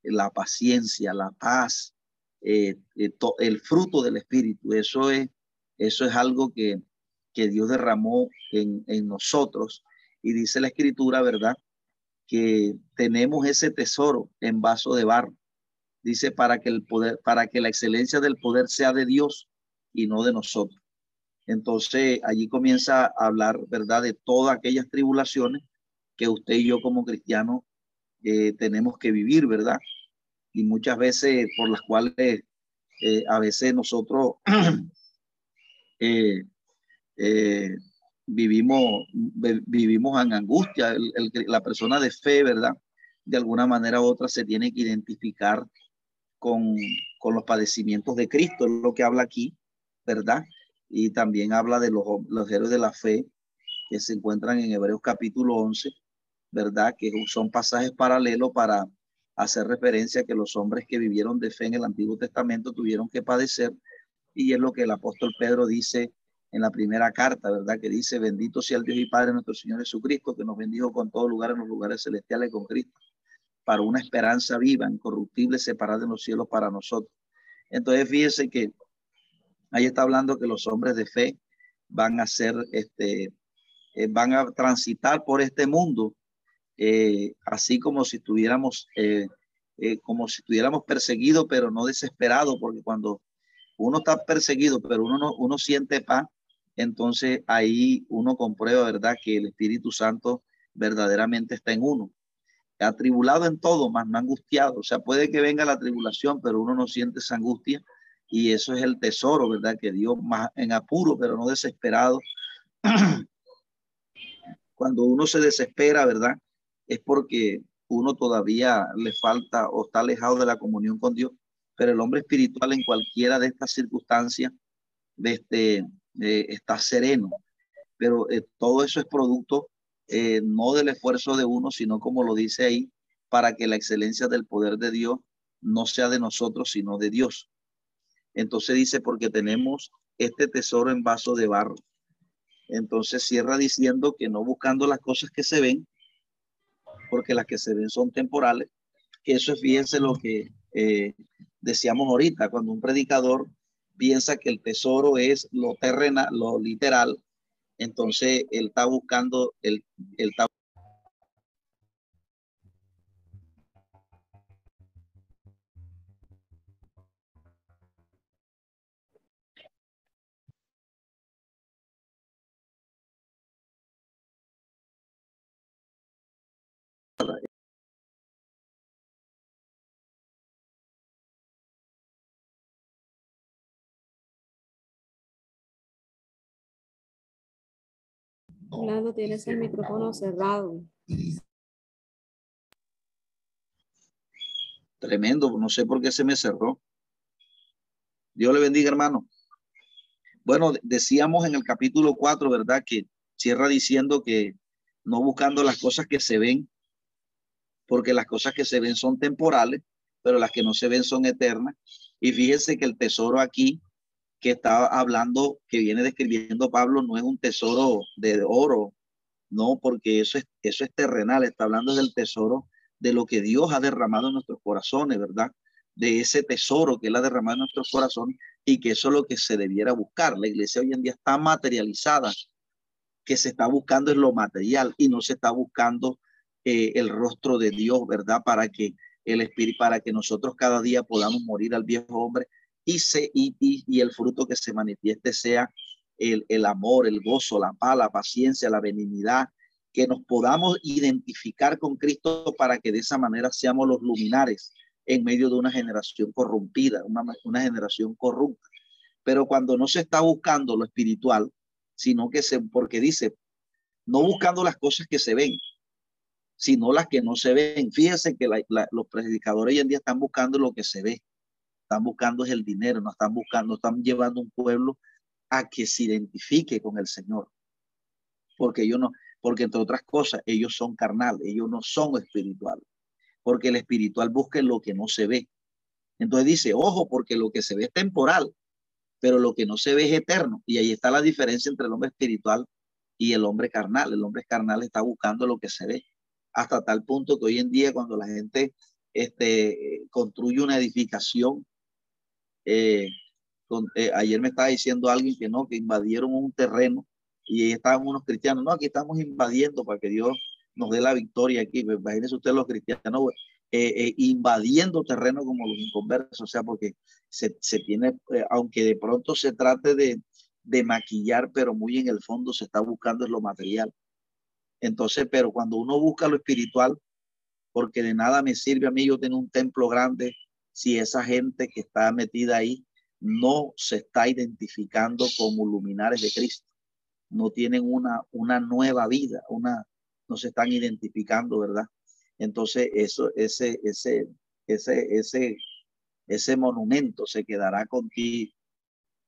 la paciencia, la paz, eh, eh, el fruto del Espíritu. Eso es, eso es algo que, que Dios derramó en, en nosotros. Y dice la Escritura, ¿verdad? Que tenemos ese tesoro en vaso de barro. Dice para que el poder, para que la excelencia del poder sea de Dios y no de nosotros. Entonces allí comienza a hablar, ¿verdad?, de todas aquellas tribulaciones que usted y yo como cristianos eh, tenemos que vivir, ¿verdad? Y muchas veces por las cuales eh, a veces nosotros *clears throat* eh, vivimos, vivimos en angustia. la persona de fe, ¿verdad? De alguna manera u otra se tiene que identificar con, con los padecimientos de Cristo, es lo que habla aquí, ¿verdad? Y también habla de los, los héroes de la fe que se encuentran en Hebreos capítulo 11, ¿verdad? Que son pasajes paralelos para hacer referencia a que los hombres que vivieron de fe en el Antiguo Testamento tuvieron que padecer y es lo que el apóstol Pedro dice en la primera carta, ¿verdad? Que dice, bendito sea el Dios y Padre nuestro Señor Jesucristo, que nos bendijo con todo lugar en los lugares celestiales con Cristo, para una esperanza viva, incorruptible, separada de los cielos para nosotros. Entonces, fíjese que ahí está hablando que los hombres de fe van a ser, este, eh, van a transitar por este mundo, eh, así como si estuviéramos, eh, como si estuviéramos perseguidos, pero no desesperados, porque cuando uno está perseguido, pero uno no, uno siente paz, entonces ahí uno comprueba, ¿verdad?, que el Espíritu Santo verdaderamente está en uno. Atribulado en todo, más no angustiado. O sea, puede que venga la tribulación, pero uno no siente esa angustia y eso es el tesoro, ¿verdad? Que Dios más en apuro, pero no desesperado. *clears throat* Cuando uno se desespera, ¿verdad? Es porque uno todavía le falta o está alejado de la comunión con Dios, pero el hombre espiritual en cualquiera de estas circunstancias, este, eh, está sereno. Pero eh, todo eso es producto eh, no del esfuerzo de uno, sino como lo dice ahí, para que la excelencia del poder de Dios no sea de nosotros, sino de Dios. Entonces dice, porque tenemos este tesoro en vaso de barro. Entonces cierra diciendo que no buscando las cosas que se ven, porque las que se ven son temporales, que eso es, fíjense lo que decíamos ahorita, cuando un predicador piensa que el tesoro es lo terrenal, lo literal, entonces él está buscando, el él está Tienes el micrófono cerrado. Tremendo, no sé por qué se me cerró. Dios le bendiga, hermano. Bueno, decíamos en el capítulo 4, ¿verdad? Que cierra diciendo que no buscando las cosas que se ven, porque las cosas que se ven son temporales, pero las que no se ven son eternas. Y fíjense que el tesoro aquí que está hablando, que viene describiendo Pablo, no es un tesoro de oro, no, porque eso es, eso es terrenal, está hablando del tesoro de lo que Dios ha derramado en nuestros corazones, ¿verdad? De ese tesoro que Él ha derramado en nuestros corazones y que eso es lo que se debiera buscar. La iglesia hoy en día está materializada, que se está buscando es lo material y no se está buscando eh, el rostro de Dios, ¿verdad? Para que el espíritu, para que nosotros cada día podamos morir al viejo hombre y, se, y, el fruto que se manifieste sea el, el amor, el gozo, la paz, la paciencia, la benignidad, que nos podamos identificar con Cristo para que de esa manera seamos los luminares en medio de una generación corrompida, una, una generación corrupta. Pero cuando no se está buscando lo espiritual, sino que se, porque dice, no buscando las cosas que se ven, sino las que no se ven. Fíjense que los predicadores hoy en día están buscando lo que se ve, están buscando es el dinero, no están buscando, están llevando un pueblo a que se identifique con el Señor. Porque ellos no, porque entre otras cosas, ellos son carnales, ellos no son espirituales, porque el espiritual busca lo que no se ve. Entonces dice, ojo, porque lo que se ve es temporal, pero lo que no se ve es eterno. Y ahí está la diferencia entre el hombre espiritual y el hombre carnal. El hombre carnal está buscando lo que se ve, hasta tal punto que hoy en día cuando la gente este, construye una edificación, eh, eh, ayer me estaba diciendo alguien que no, que invadieron un terreno y ahí estaban unos cristianos, no, aquí estamos invadiendo para que Dios nos dé la victoria aquí. Pues, imagínense ustedes los cristianos eh, eh, invadiendo terreno como los inconversos, o sea, porque se, se tiene, eh, aunque de pronto se trate de, de maquillar, pero muy en el fondo se está buscando lo material. Entonces, pero cuando uno busca lo espiritual, porque de nada me sirve a mí yo tener un templo grande si esa gente que está metida ahí no se está identificando como luminares de Cristo no tienen una, una nueva vida, una, no se están identificando, ¿verdad? Entonces, eso, ese, ese, ese, ese, ese monumento se quedará contigo,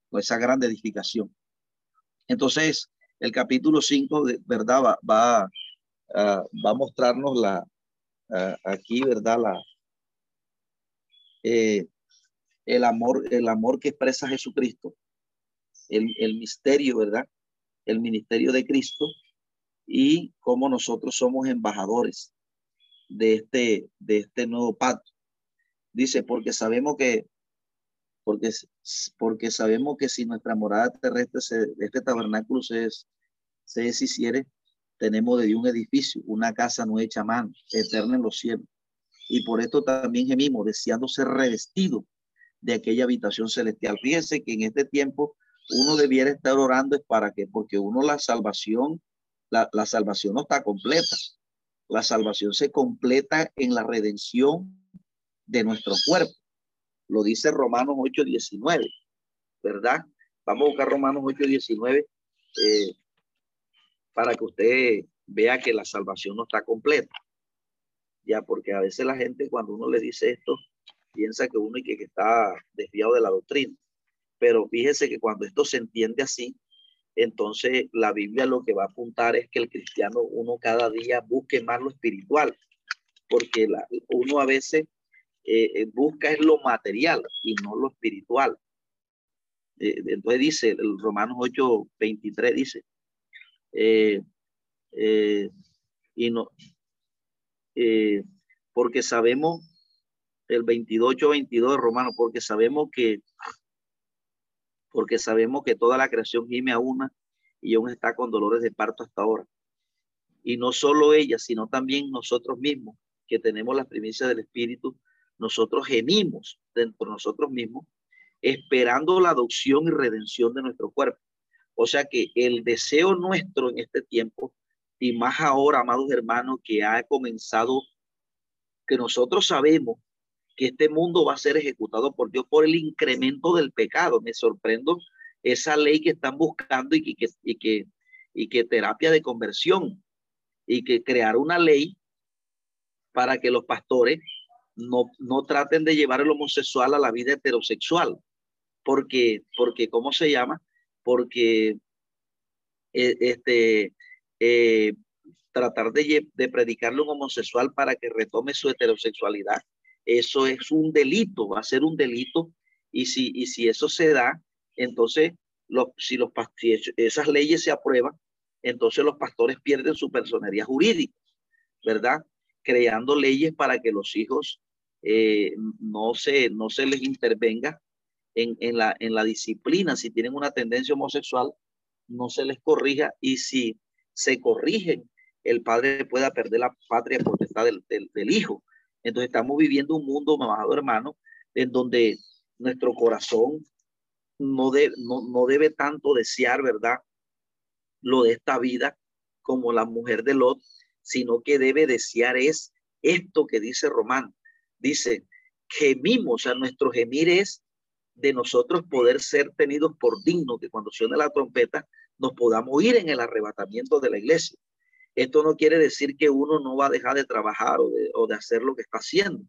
con esa gran edificación. Entonces, el capítulo 5, ¿verdad? Va, va, ah, va a mostrarnos la, ah, aquí, ¿verdad? La, eh, el amor, el amor que expresa Jesucristo, el, el misterio, ¿verdad? el ministerio de Cristo y cómo nosotros somos embajadores de este, de este nuevo pacto. Dice, porque sabemos que, porque, porque sabemos que si nuestra morada terrestre, este tabernáculo se, se deshiciere, tenemos de un edificio, una casa no hecha mano, eterna en los cielos. Y por esto también gemimos, deseando ser revestido de aquella habitación celestial. Fíjense que en este tiempo uno debiera estar orando es para que, porque uno la salvación, la, la salvación no está completa. La salvación se completa en la redención de nuestro cuerpo. Lo dice Romanos 8:19, ¿verdad? Vamos a buscar Romanos 8:19 eh, para que usted vea que la salvación no está completa. Ya, porque a veces la gente cuando uno le dice esto, piensa que uno y que está desviado de la doctrina. Pero fíjese que cuando esto se entiende así, entonces la Biblia lo que va a apuntar es que el cristiano uno cada día busque más lo espiritual, porque uno a veces eh, eh, busca es lo material y no lo espiritual. Eh, entonces dice, el Romanos 8, 23 dice, y no, porque sabemos, el 28, 22 de Romanos, porque sabemos que porque sabemos que toda la creación gime a una y aún está con dolores de parto hasta ahora. Y no solo ella, sino también nosotros mismos, que tenemos las primicias del Espíritu, nosotros gemimos dentro de nosotros mismos, esperando la adopción y redención de nuestro cuerpo. O sea que el deseo nuestro en este tiempo, y más ahora, amados hermanos, que ha comenzado, que nosotros sabemos que este mundo va a ser ejecutado por Dios por el incremento del pecado. Me sorprendo esa ley que están buscando y que, y que, y que terapia de conversión y que crear una ley para que los pastores no, no traten de llevar el homosexual a la vida heterosexual, porque, porque ¿cómo se llama? Porque eh, este, eh, tratar de, de predicarle a un homosexual para que retome su heterosexualidad, eso es un delito, va a ser un delito, y si, y si eso se da, entonces, los, si, los, esas leyes se aprueban, entonces los pastores pierden su personería jurídica, ¿verdad? Creando leyes para que los hijos eh, no, se, no se les intervenga en, en, la, en la disciplina. Si tienen una tendencia homosexual, no se les corrija y si se corrigen, el padre pueda perder la patria potestad del, del, hijo. Entonces estamos viviendo un mundo, mamado hermano, en donde nuestro corazón no, no, no debe tanto desear, ¿verdad? Lo de esta vida como la mujer de Lot, sino que debe desear es esto que dice Román. Dice, gemimos, o sea, nuestro gemir es de nosotros poder ser tenidos por dignos, que cuando suene la trompeta nos podamos ir en el arrebatamiento de la iglesia. Esto no quiere decir que uno no va a dejar de trabajar o de, hacer lo que está haciendo.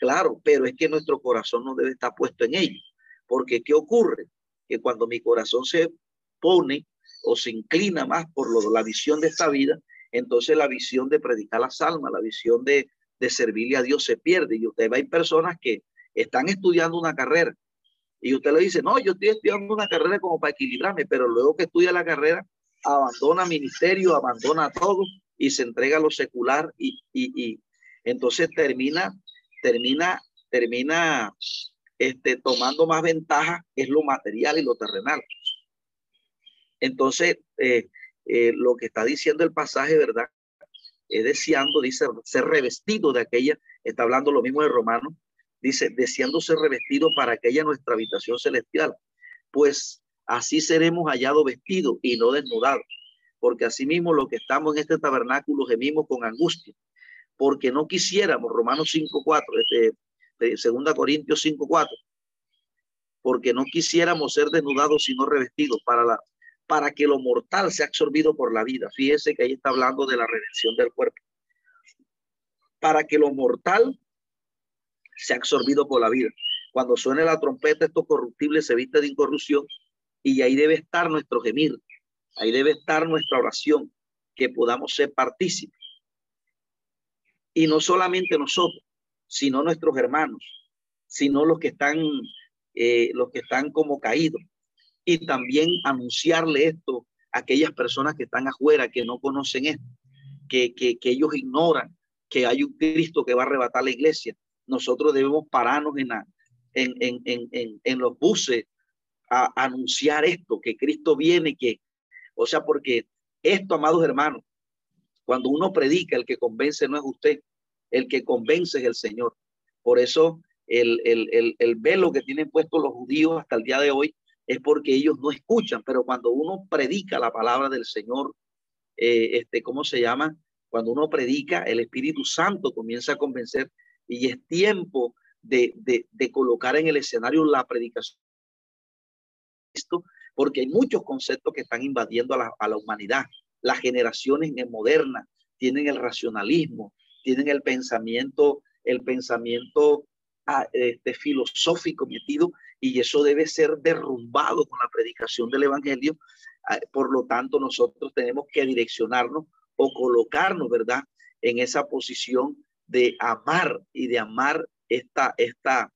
Claro, pero es que nuestro corazón no debe estar puesto en ello. Porque ¿qué ocurre? Que cuando mi corazón se pone o se inclina más por la visión de esta vida, entonces la visión de predicar las almas, la visión de, servirle a Dios se pierde. Y usted ve, hay personas que están estudiando una carrera y usted le dice, no, yo estoy estudiando una carrera como para equilibrarme, pero luego que estudia la carrera, abandona ministerio, abandona todo y se entrega a lo secular y, y, y entonces termina, termina, termina este, tomando más ventaja es lo material y lo terrenal. Entonces, eh, eh, lo que está diciendo el pasaje, ¿verdad? Es deseando, dice, ser revestido de aquella, está hablando lo mismo de Romano, dice, deseando ser revestido para aquella nuestra habitación celestial. Pues así seremos hallados vestidos y no desnudados, porque asimismo lo que estamos en este tabernáculo gemimos con angustia, porque no quisiéramos, Romanos 5.4, este, segunda Corintios 5.4, porque no quisiéramos ser desnudados sino revestidos para la para que lo mortal sea absorbido por la vida. Fíjese que ahí está hablando de la redención del cuerpo. Para que lo mortal sea absorbido por la vida. Cuando suene la trompeta, esto corruptible se viste de incorrupción y ahí debe estar nuestro gemir, ahí debe estar nuestra oración, que podamos ser partícipes. Y no solamente nosotros, sino nuestros hermanos, sino los que están, eh, los que están como caídos. Y también anunciarle esto a aquellas personas que están afuera, que no conocen esto, que, que, que ellos ignoran que hay un Cristo que va a arrebatar la iglesia. Nosotros debemos pararnos en, la, en, en, en, en los buses a anunciar esto, que Cristo viene, que, o sea, porque esto, amados hermanos, cuando uno predica, el que convence no es usted, el que convence es el Señor. Por eso el, el, el, el velo que tienen puesto los judíos hasta el día de hoy es porque ellos no escuchan, pero cuando uno predica la palabra del Señor, eh, este, ¿cómo se llama? Cuando uno predica, el Espíritu Santo comienza a convencer y es tiempo de, de, colocar en el escenario la predicación porque hay muchos conceptos que están invadiendo a la, a la humanidad. Las generaciones modernas tienen el racionalismo, tienen el pensamiento, el pensamiento ah, este, filosófico metido y eso debe ser derrumbado con la predicación del evangelio. Ah, por lo tanto, nosotros tenemos que direccionarnos o colocarnos, ¿verdad? En esa posición de amar y de amar esta, esta,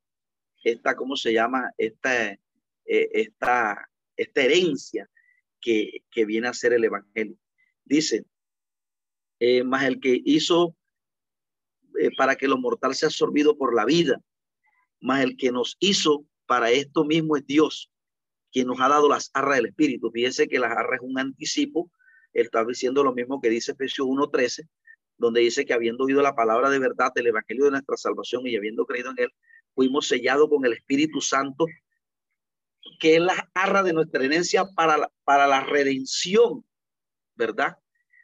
esta, ¿cómo se llama? Esta, eh, esta, esta herencia que, que, viene a ser el Evangelio. Dice, eh, más el que hizo eh, para que lo mortal sea absorbido por la vida, más el que nos hizo para esto mismo es Dios, quien nos ha dado las arras del Espíritu. Fíjese que las arras es un anticipo, está diciendo lo mismo que dice Efesios 1.13, donde dice que habiendo oído la palabra de verdad del Evangelio de nuestra salvación y habiendo creído en él, fuimos sellados con el Espíritu Santo que es la arra de nuestra herencia para la, para la redención, ¿verdad?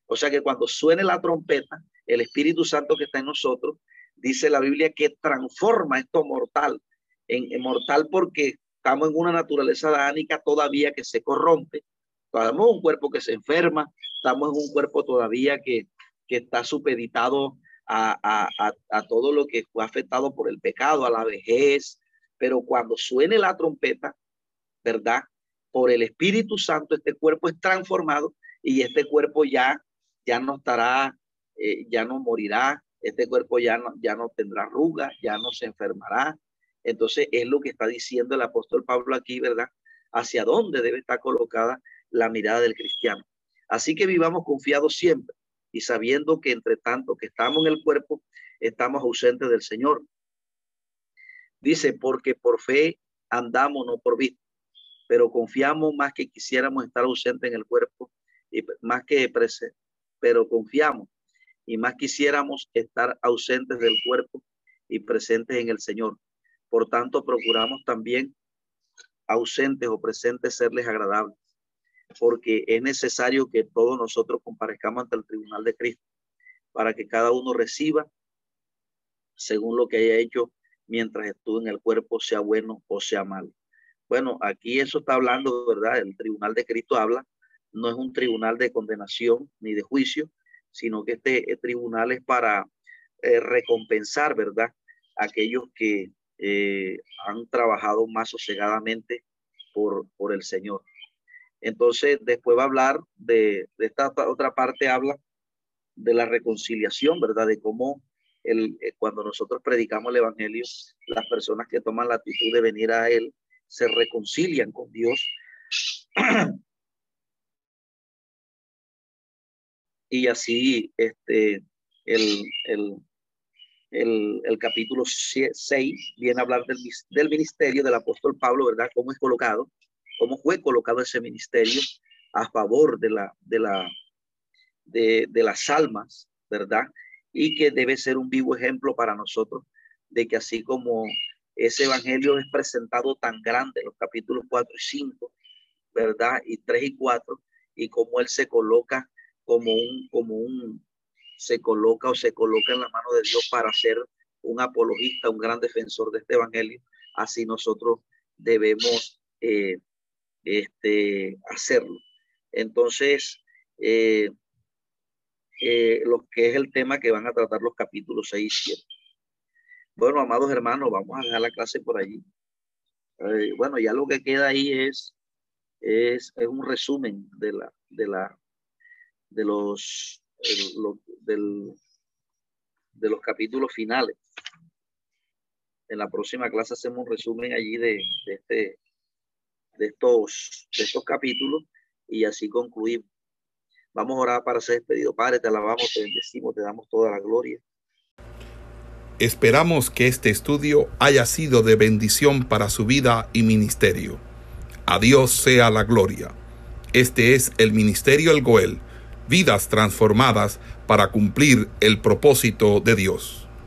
O sea que cuando suene la trompeta, el Espíritu Santo que está en nosotros, dice la Biblia que transforma esto mortal en, mortal porque estamos en una naturaleza dánica todavía que se corrompe, estamos en un cuerpo que se enferma, estamos en un cuerpo todavía que, que está supeditado a, a, a, todo lo que fue afectado por el pecado, a la vejez, pero cuando suene la trompeta, ¿verdad? Por el Espíritu Santo, este cuerpo es transformado y este cuerpo ya, ya no estará, eh, ya no morirá, este cuerpo ya no, ya no tendrá arrugas, ya no se enfermará. Entonces es lo que está diciendo el apóstol Pablo aquí, ¿verdad? Hacia dónde debe estar colocada la mirada del cristiano. Así que vivamos confiados siempre y sabiendo que entre tanto que estamos en el cuerpo, estamos ausentes del Señor. Dice, porque por fe andamos, no por vista, pero confiamos más que quisiéramos estar ausentes en el cuerpo y más que presente, pero confiamos y más quisiéramos estar ausentes del cuerpo y presentes en el Señor. Por tanto, procuramos también ausentes o presentes serles agradables porque es necesario que todos nosotros comparezcamos ante el tribunal de Cristo para que cada uno reciba según lo que haya hecho mientras estuvo en el cuerpo, sea bueno o sea malo. Bueno, aquí eso está hablando, ¿verdad? El tribunal de Cristo habla, no es un tribunal de condenación ni de juicio, sino que este eh, tribunal es para eh, recompensar, ¿verdad? Aquellos que eh, han trabajado más sosegadamente por, por el Señor. Entonces, después va a hablar de, esta otra parte, habla de la reconciliación, ¿verdad? De cómo el, eh, cuando nosotros predicamos el Evangelio, las personas que toman la actitud de venir a Él se reconcilian con Dios. y así, este, el, el, el, capítulo 6 viene a hablar del, del ministerio del apóstol Pablo, ¿verdad? Cómo es colocado cómo fue colocado ese ministerio a favor de, la, de, la, de, las almas, ¿verdad? Y que debe ser un vivo ejemplo para nosotros de que así como ese evangelio es presentado tan grande, los capítulos 4 y 5, ¿verdad? Y 3 y 4, y cómo él se coloca como un, como un, se coloca o se coloca en la mano de Dios para ser un apologista, un gran defensor de este evangelio, así nosotros debemos eh, este, hacerlo. Entonces, eh, eh, lo que es el tema que van a tratar los capítulos 6 y 7. Bueno, amados hermanos, vamos a dejar la clase por allí. Eh, bueno, ya lo que queda ahí es, es, es, un resumen de la, de la, de los, de los capítulos finales. En la próxima clase hacemos un resumen allí de este, de estos, de estos capítulos y así concluimos. Vamos a orar para ser despedido. Padre, te alabamos, te bendecimos, te damos toda la gloria. Esperamos que este estudio haya sido de bendición para su vida y ministerio. A Dios sea la gloria. Este es el Ministerio El Goel, vidas transformadas para cumplir el propósito de Dios.